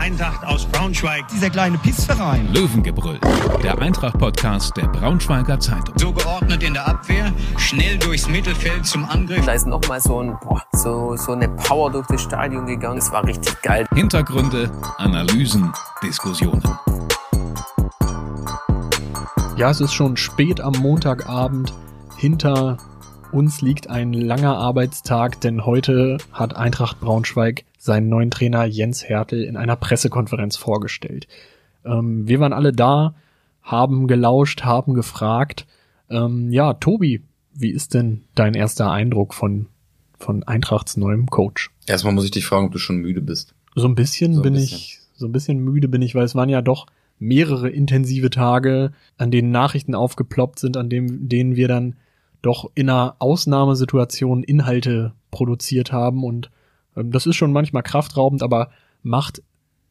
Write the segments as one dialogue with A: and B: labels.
A: Eintracht aus Braunschweig.
B: Dieser kleine Pissverein.
C: Löwengebrüll, der Eintracht-Podcast der Braunschweiger Zeitung.
A: So geordnet in der Abwehr, schnell durchs Mittelfeld zum Angriff.
D: Da ist nochmal so, ein, boah, so, so eine Power durch das Stadion gegangen. Das war richtig geil.
C: Hintergründe, Analysen, Diskussionen.
E: Ja, es ist schon spät am Montagabend. Hinter uns liegt ein langer Arbeitstag, denn heute hat Eintracht Braunschweig seinen neuen Trainer Jens Hertel in einer Pressekonferenz vorgestellt. Ähm, wir waren alle da, haben gelauscht, haben gefragt. Ähm, ja, Tobi, wie ist denn dein erster Eindruck von, von Eintrachts neuem Coach?
F: Erstmal muss ich dich fragen, ob du schon müde bist.
E: So ein bisschen
F: So ein
E: bin
F: bisschen.
E: ich, so ein bisschen müde bin ich, weil es waren ja doch mehrere intensive Tage, an denen Nachrichten aufgeploppt sind, an dem, denen wir dann doch in einer Ausnahmesituation Inhalte produziert haben und ähm, das ist schon manchmal kraftraubend, aber macht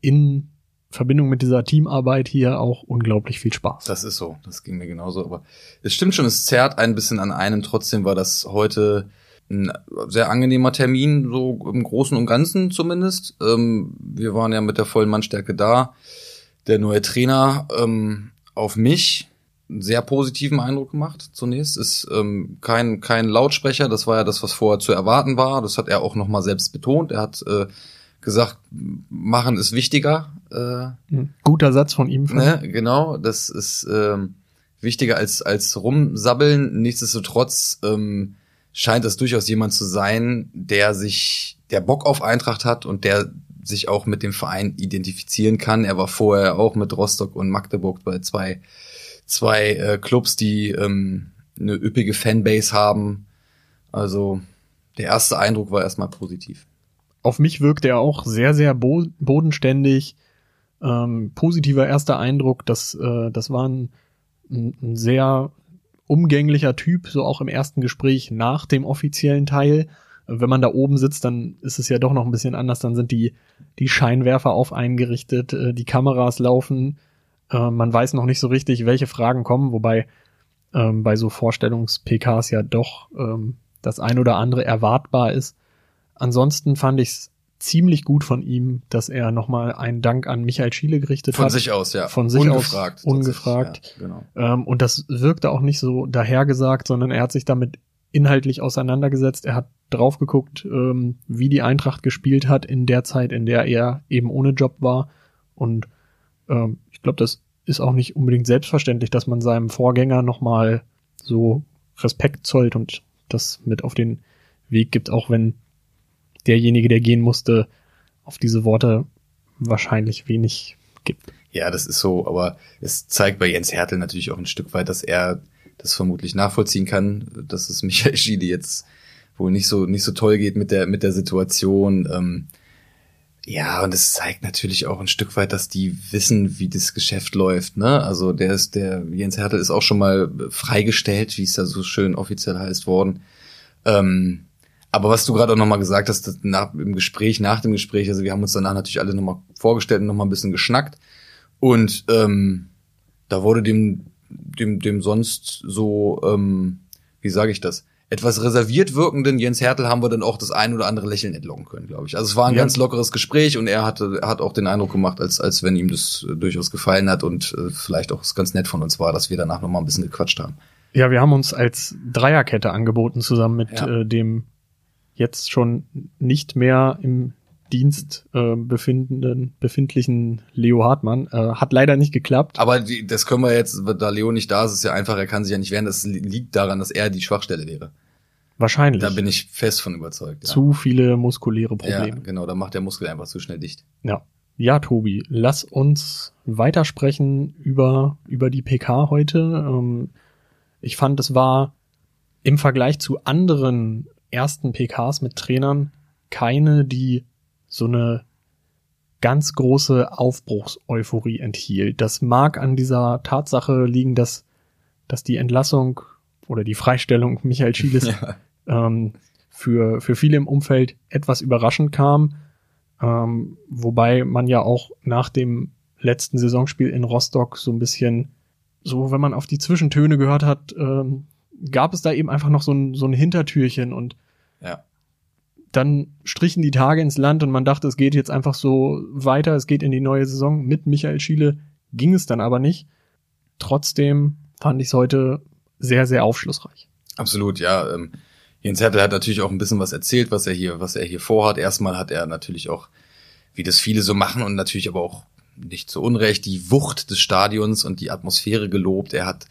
E: in Verbindung mit dieser Teamarbeit hier auch unglaublich viel Spaß.
F: Das ist so, das ging mir genauso. Aber es stimmt schon, es zerrt ein bisschen an einem. Trotzdem war das heute ein sehr angenehmer Termin, so im Großen und Ganzen zumindest. Ähm, wir waren ja mit der vollen Mannstärke da. Der neue Trainer ähm, auf mich sehr positiven Eindruck gemacht zunächst. Ist ähm, kein, kein Lautsprecher, das war ja das, was vorher zu erwarten war. Das hat er auch nochmal selbst betont. Er hat äh, gesagt, machen ist wichtiger. Äh,
E: Guter Satz von ihm.
F: Ne, genau, das ist ähm, wichtiger als, als rumsabbeln. Nichtsdestotrotz ähm, scheint das durchaus jemand zu sein, der sich, der Bock auf Eintracht hat und der sich auch mit dem Verein identifizieren kann. Er war vorher auch mit Rostock und Magdeburg bei zwei, zwei äh, Clubs, die ähm, eine üppige Fanbase haben. Also der erste Eindruck war erstmal positiv.
E: auf mich wirkt er auch sehr, sehr bo bodenständig. Ähm, positiver erster Eindruck, das, äh, das war ein, ein, sehr umgänglicher Typ, so auch im ersten Gespräch nach dem offiziellen Teil. Wenn man da oben sitzt, dann ist es ja doch noch ein bisschen anders. Dann sind die, die Scheinwerfer auf eingerichtet, äh, die Kameras laufen. Äh, man weiß noch nicht so richtig, welche Fragen kommen, wobei ähm, bei so Vorstellungs-PKs ja doch ähm, das ein oder andere erwartbar ist. Ansonsten fand ich es ziemlich gut von ihm, dass er nochmal einen Dank an Michael Schiele gerichtet
F: Von
E: hat.
F: sich aus, ja.
E: Von sich
F: ungefragt.
E: aus ungefragt.
F: Ja, genau.
E: Ähm, und das wirkte auch nicht so dahergesagt, sondern er hat sich damit inhaltlich auseinandergesetzt. Er hat drauf geguckt, ähm, wie die Eintracht gespielt hat in der Zeit, in der er eben ohne Job war. Und ähm, ich glaube, das ist auch nicht unbedingt selbstverständlich, dass man seinem Vorgänger nochmal so Respekt zollt und das mit auf den Weg gibt, auch wenn derjenige, der gehen musste, auf diese Worte wahrscheinlich wenig gibt.
F: Ja, das ist so, aber es zeigt bei Jens Hertel natürlich auch ein Stück weit, dass er das vermutlich nachvollziehen kann, dass es Michael Schiede jetzt wohl nicht so nicht so toll geht mit der mit der Situation. Ähm, ja, und es zeigt natürlich auch ein Stück weit, dass die wissen, wie das Geschäft läuft. Ne? Also der ist der Jens Hertel ist auch schon mal freigestellt, wie es ja so schön offiziell heißt worden. Ähm, aber was du gerade auch nochmal gesagt hast, nach, im Gespräch, nach dem Gespräch, also wir haben uns danach natürlich alle nochmal vorgestellt und nochmal ein bisschen geschnackt. Und ähm, da wurde dem, dem, dem sonst so, ähm, wie sage ich das, etwas reserviert wirkenden Jens Hertel haben wir dann auch das ein oder andere Lächeln entlocken können, glaube ich. Also es war ein
E: Ja.
F: ganz lockeres Gespräch und er hatte, hat auch den Eindruck gemacht, als, als wenn ihm das äh, durchaus gefallen hat und äh, vielleicht auch ganz nett von uns war, dass wir danach nochmal ein bisschen gequatscht haben.
E: Ja, wir haben uns als Dreierkette angeboten, zusammen mit
F: Ja.
E: äh, dem jetzt schon nicht mehr im Dienst äh, befindenden, befindlichen Leo Hartmann. Äh, hat leider nicht geklappt.
F: Aber die, das können wir jetzt, da Leo nicht da ist, ist ja einfach, er kann sich ja nicht wehren. Das li- liegt daran, dass er die Schwachstelle wäre.
E: Wahrscheinlich.
F: Da bin ich fest von überzeugt. Ja.
E: Zu viele muskuläre
F: ja,
E: Probleme.
F: genau, da macht der Muskel einfach zu schnell dicht.
E: Ja. Ja, Tobi, lass uns weitersprechen über, über die PK heute. Ähm, ich fand, es war im Vergleich zu anderen ersten PKs mit Trainern keine, die so eine ganz große Aufbruchseuphorie enthielt. Das mag an dieser Tatsache liegen, dass, dass die Entlassung oder die Freistellung Michael Schieles
F: Ja.
E: ähm, für, für viele im Umfeld etwas überraschend kam. Ähm, wobei man ja auch nach dem letzten Saisonspiel in Rostock so ein bisschen, so wenn man auf die Zwischentöne gehört hat, ähm, gab es da eben einfach noch so ein, so ein Hintertürchen und
F: Ja.
E: Dann strichen die Tage ins Land und man dachte, es geht jetzt einfach so weiter, es geht in die neue Saison. Mit Michael Schiele ging es dann aber nicht. Trotzdem fand ich es heute sehr, sehr aufschlussreich.
F: Absolut, ja. Ähm, Jens Hertel hat natürlich auch ein bisschen was erzählt, was er hier, was er hier vorhat. Erstmal hat er natürlich auch, wie das viele so machen und natürlich aber auch nicht zu Unrecht, die Wucht des Stadions und die Atmosphäre gelobt. Er hat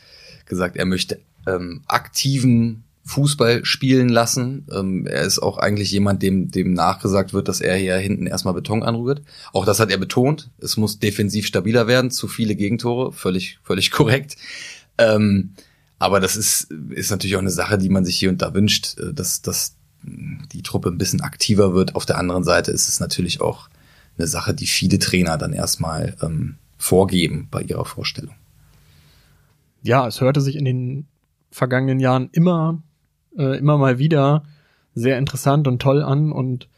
F: gesagt, er möchte ähm, aktiven Fußball spielen lassen. Ähm, er ist auch eigentlich jemand, dem, dem nachgesagt wird, dass er hier hinten erstmal Beton anrührt. Auch das hat er betont. Es muss defensiv stabiler werden, zu viele Gegentore, völlig, völlig korrekt. Ähm, aber das ist, ist natürlich auch eine Sache, die man sich hier und da wünscht, äh, dass, dass die Truppe ein bisschen aktiver wird. Auf der anderen Seite ist es natürlich auch eine Sache, die viele Trainer dann erstmal ähm, vorgeben bei ihrer Vorstellung.
E: Ja, es hörte sich in den vergangenen Jahren immer äh, immer mal wieder sehr interessant und toll an und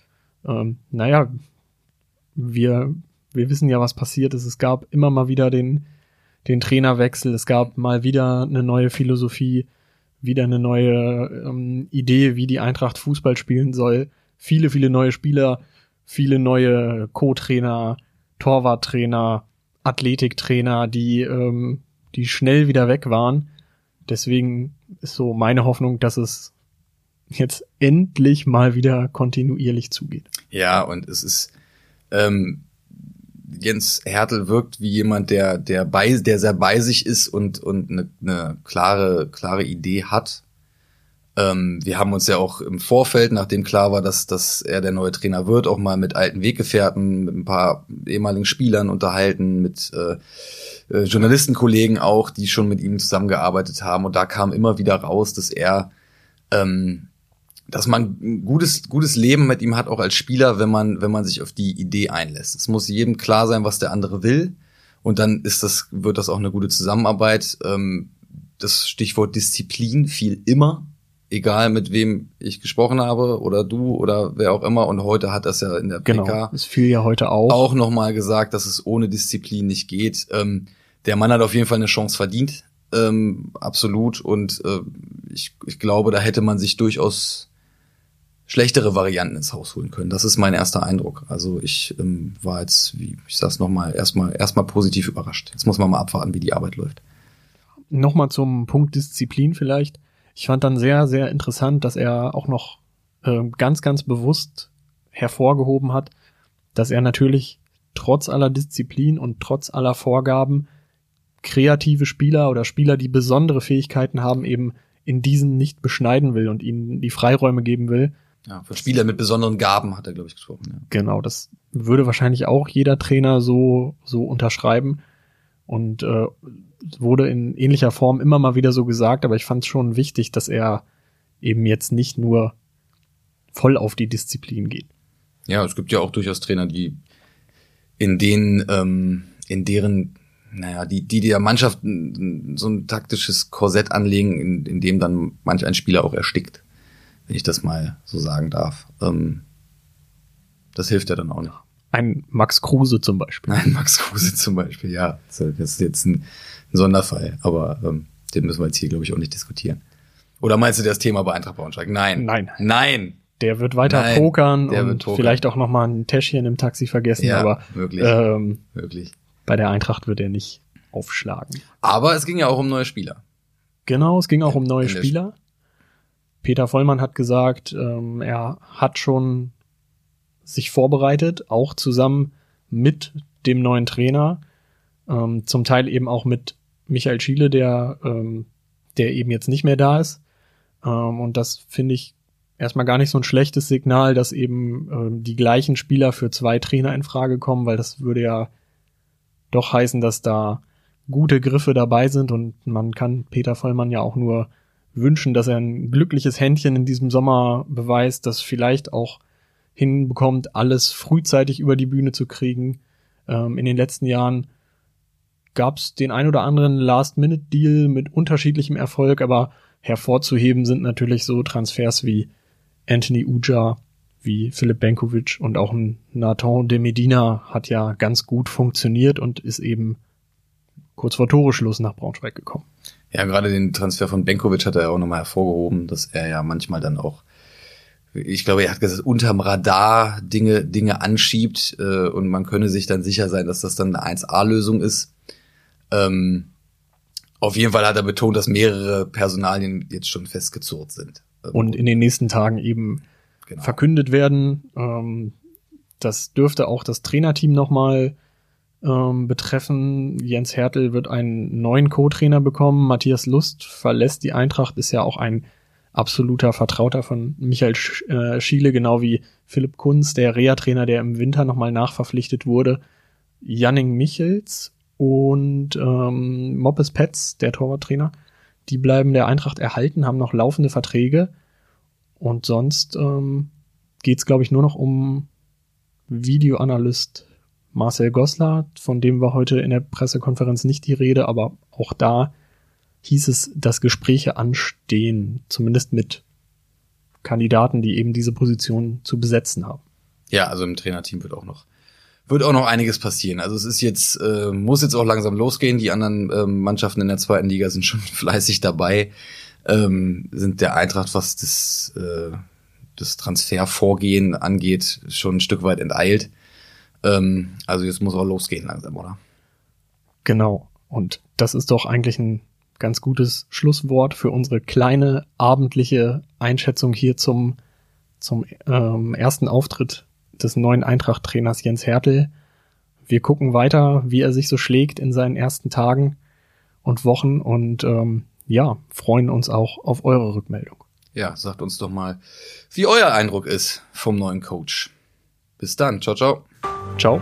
E: ähm, naja, wir, wir wissen ja, was passiert ist. Es gab immer mal wieder den, den Trainerwechsel, es gab mal wieder eine neue Philosophie, wieder eine neue ähm, Idee, wie die Eintracht Fußball spielen soll. Viele, viele neue Spieler, viele neue Co-Trainer, Torwarttrainer, Athletiktrainer, die, ähm, die schnell wieder weg waren. Deswegen ist so meine Hoffnung, dass es jetzt endlich mal wieder kontinuierlich zugeht.
F: Ja, und es ist ähm, Jens Hertel wirkt wie jemand, der der bei der sehr bei sich ist und und eine, eine klare klare Idee hat. Ähm, wir haben uns ja auch im Vorfeld, nachdem klar war, dass dass er der neue Trainer wird, auch mal mit alten Weggefährten, mit ein paar ehemaligen Spielern unterhalten, mit äh, äh, Journalistenkollegen auch, die schon mit ihm zusammengearbeitet haben. Und da kam immer wieder raus, dass er, ähm, dass man ein gutes, gutes Leben mit ihm hat, auch als Spieler, wenn man, wenn man sich auf die Idee einlässt. Es muss jedem klar sein, was der andere will. Und dann ist das, wird das auch eine gute Zusammenarbeit. Ähm, das Stichwort Disziplin fiel immer, egal mit wem ich gesprochen habe oder du oder wer auch immer. Und heute hat das ja in der
E: genau,
F: PK
E: es fiel ja heute auch.
F: auch nochmal gesagt, dass es ohne Disziplin nicht geht. Ähm, der Mann hat auf jeden Fall eine Chance verdient, ähm, absolut. Und äh, ich, ich glaube, da hätte man sich durchaus schlechtere Varianten ins Haus holen können. Das ist mein erster Eindruck. Also ich ähm, war jetzt, wie ich sag's nochmal, erstmal erstmal positiv überrascht. Jetzt muss man mal abwarten, wie die Arbeit läuft.
E: Nochmal zum Punkt Disziplin vielleicht. Ich fand dann sehr, sehr interessant, dass er auch noch äh, ganz, ganz bewusst hervorgehoben hat, dass er natürlich trotz aller Disziplin und trotz aller Vorgaben kreative Spieler oder Spieler, die besondere Fähigkeiten haben, eben in diesen nicht beschneiden will und ihnen die Freiräume geben will.
F: Ja, für Spieler mit besonderen Gaben hat er, glaube ich, gesprochen. Ja.
E: Genau, das würde wahrscheinlich auch jeder Trainer so, so unterschreiben. Und äh, wurde in ähnlicher Form immer mal wieder so gesagt, aber ich fand es schon wichtig, dass er eben jetzt nicht nur voll auf die Disziplin geht.
F: Ja, es gibt ja auch durchaus Trainer, die in denen, ähm, in deren naja, die, die der Mannschaft so ein taktisches Korsett anlegen, in, in dem dann manch ein Spieler auch erstickt, wenn ich das mal so sagen darf. Ähm, das hilft ja dann auch nicht.
E: Ein Max Kruse zum Beispiel.
F: Ein Max Kruse zum Beispiel, ja. Das ist jetzt ein, Sonderfall, aber ähm, den müssen wir jetzt hier, glaube ich, auch nicht diskutieren. Oder meinst du das Thema bei Eintracht Braunschweig? Nein.
E: Nein.
F: Nein.
E: Der wird weiter
F: Nein,
E: pokern
F: der
E: und
F: pokern.
E: vielleicht auch noch mal ein Täschchen im Taxi vergessen,
F: Ja,
E: aber
F: wirklich.
E: ähm,
F: Wirklich.
E: bei der Eintracht wird er nicht aufschlagen.
F: Aber es ging ja auch um neue Spieler.
E: Genau, es ging auch
F: In-
E: um neue Spieler. Peter Vollmann hat gesagt, ähm, er hat schon sich vorbereitet, auch zusammen mit dem neuen Trainer, ähm, zum Teil eben auch mit Michael Schiele, der, ähm, der eben jetzt nicht mehr da ist. Ähm, und das finde ich erstmal gar nicht so ein schlechtes Signal, dass eben ähm, die gleichen Spieler für zwei Trainer in Frage kommen, weil das würde ja doch heißen, dass da gute Griffe dabei sind und man kann Peter Vollmann ja auch nur wünschen, dass er ein glückliches Händchen in diesem Sommer beweist, das vielleicht auch hinbekommt, alles frühzeitig über die Bühne zu kriegen. Ähm, in den letzten Jahren gab es den ein oder anderen Last-Minute-Deal mit unterschiedlichem Erfolg, aber hervorzuheben sind natürlich so Transfers wie Anthony Uja, wie Philipp Benkovic und auch ein Nathan de Medina hat ja ganz gut funktioniert und ist eben kurz vor Toreschluss nach Braunschweig gekommen.
F: Ja, gerade den Transfer von Benkovic hat er ja auch nochmal hervorgehoben, dass er ja manchmal dann auch ich glaube, er hat gesagt, unterm Radar Dinge, Dinge anschiebt äh, und man könne sich dann sicher sein, dass das dann eine 1A-Lösung ist. Ähm, auf jeden Fall hat er betont, dass mehrere Personalien jetzt schon festgezurrt sind.
E: Und in den nächsten Tagen eben genau. verkündet werden. Ähm, das dürfte auch das Trainerteam nochmal ähm, betreffen. Jens Hertel wird einen neuen Co-Trainer bekommen. Matthias Lust verlässt die Eintracht, ist ja auch ein absoluter Vertrauter von Michael äh, Schiele, genau wie Philipp Kunz, der Rea-Trainer, der im Winter nochmal nachverpflichtet wurde. Janning Michels und ähm, Moppes Petz, der Torwarttrainer, die bleiben der Eintracht erhalten, haben noch laufende Verträge. Und sonst ähm, geht es, glaube ich, nur noch um Videoanalyst Marcel Goslar, von dem war heute in der Pressekonferenz nicht die Rede, aber auch da hieß es, dass Gespräche anstehen, zumindest mit Kandidaten, die eben diese Position zu besetzen haben.
F: Ja, also im Trainerteam wird auch noch wird auch noch einiges passieren. Also es ist jetzt äh, muss jetzt auch langsam losgehen. Die anderen ähm, Mannschaften in der zweiten Liga sind schon fleißig dabei, ähm, sind der Eintracht was das äh, das Transfervorgehen angeht schon ein Stück weit enteilt. Ähm, also jetzt muss auch losgehen langsam, oder?
E: Genau. Und das ist doch eigentlich ein ganz gutes Schlusswort für unsere kleine abendliche Einschätzung hier zum, zum ähm, ersten Auftritt des neuen Eintracht-Trainers Jens Hertel. Wir gucken weiter, wie er sich so schlägt in seinen ersten Tagen und Wochen und ähm, ja, freuen uns auch auf eure Rückmeldung.
F: Ja, sagt uns doch mal, wie euer Eindruck ist vom neuen Coach. Bis dann, ciao, ciao.
E: Ciao.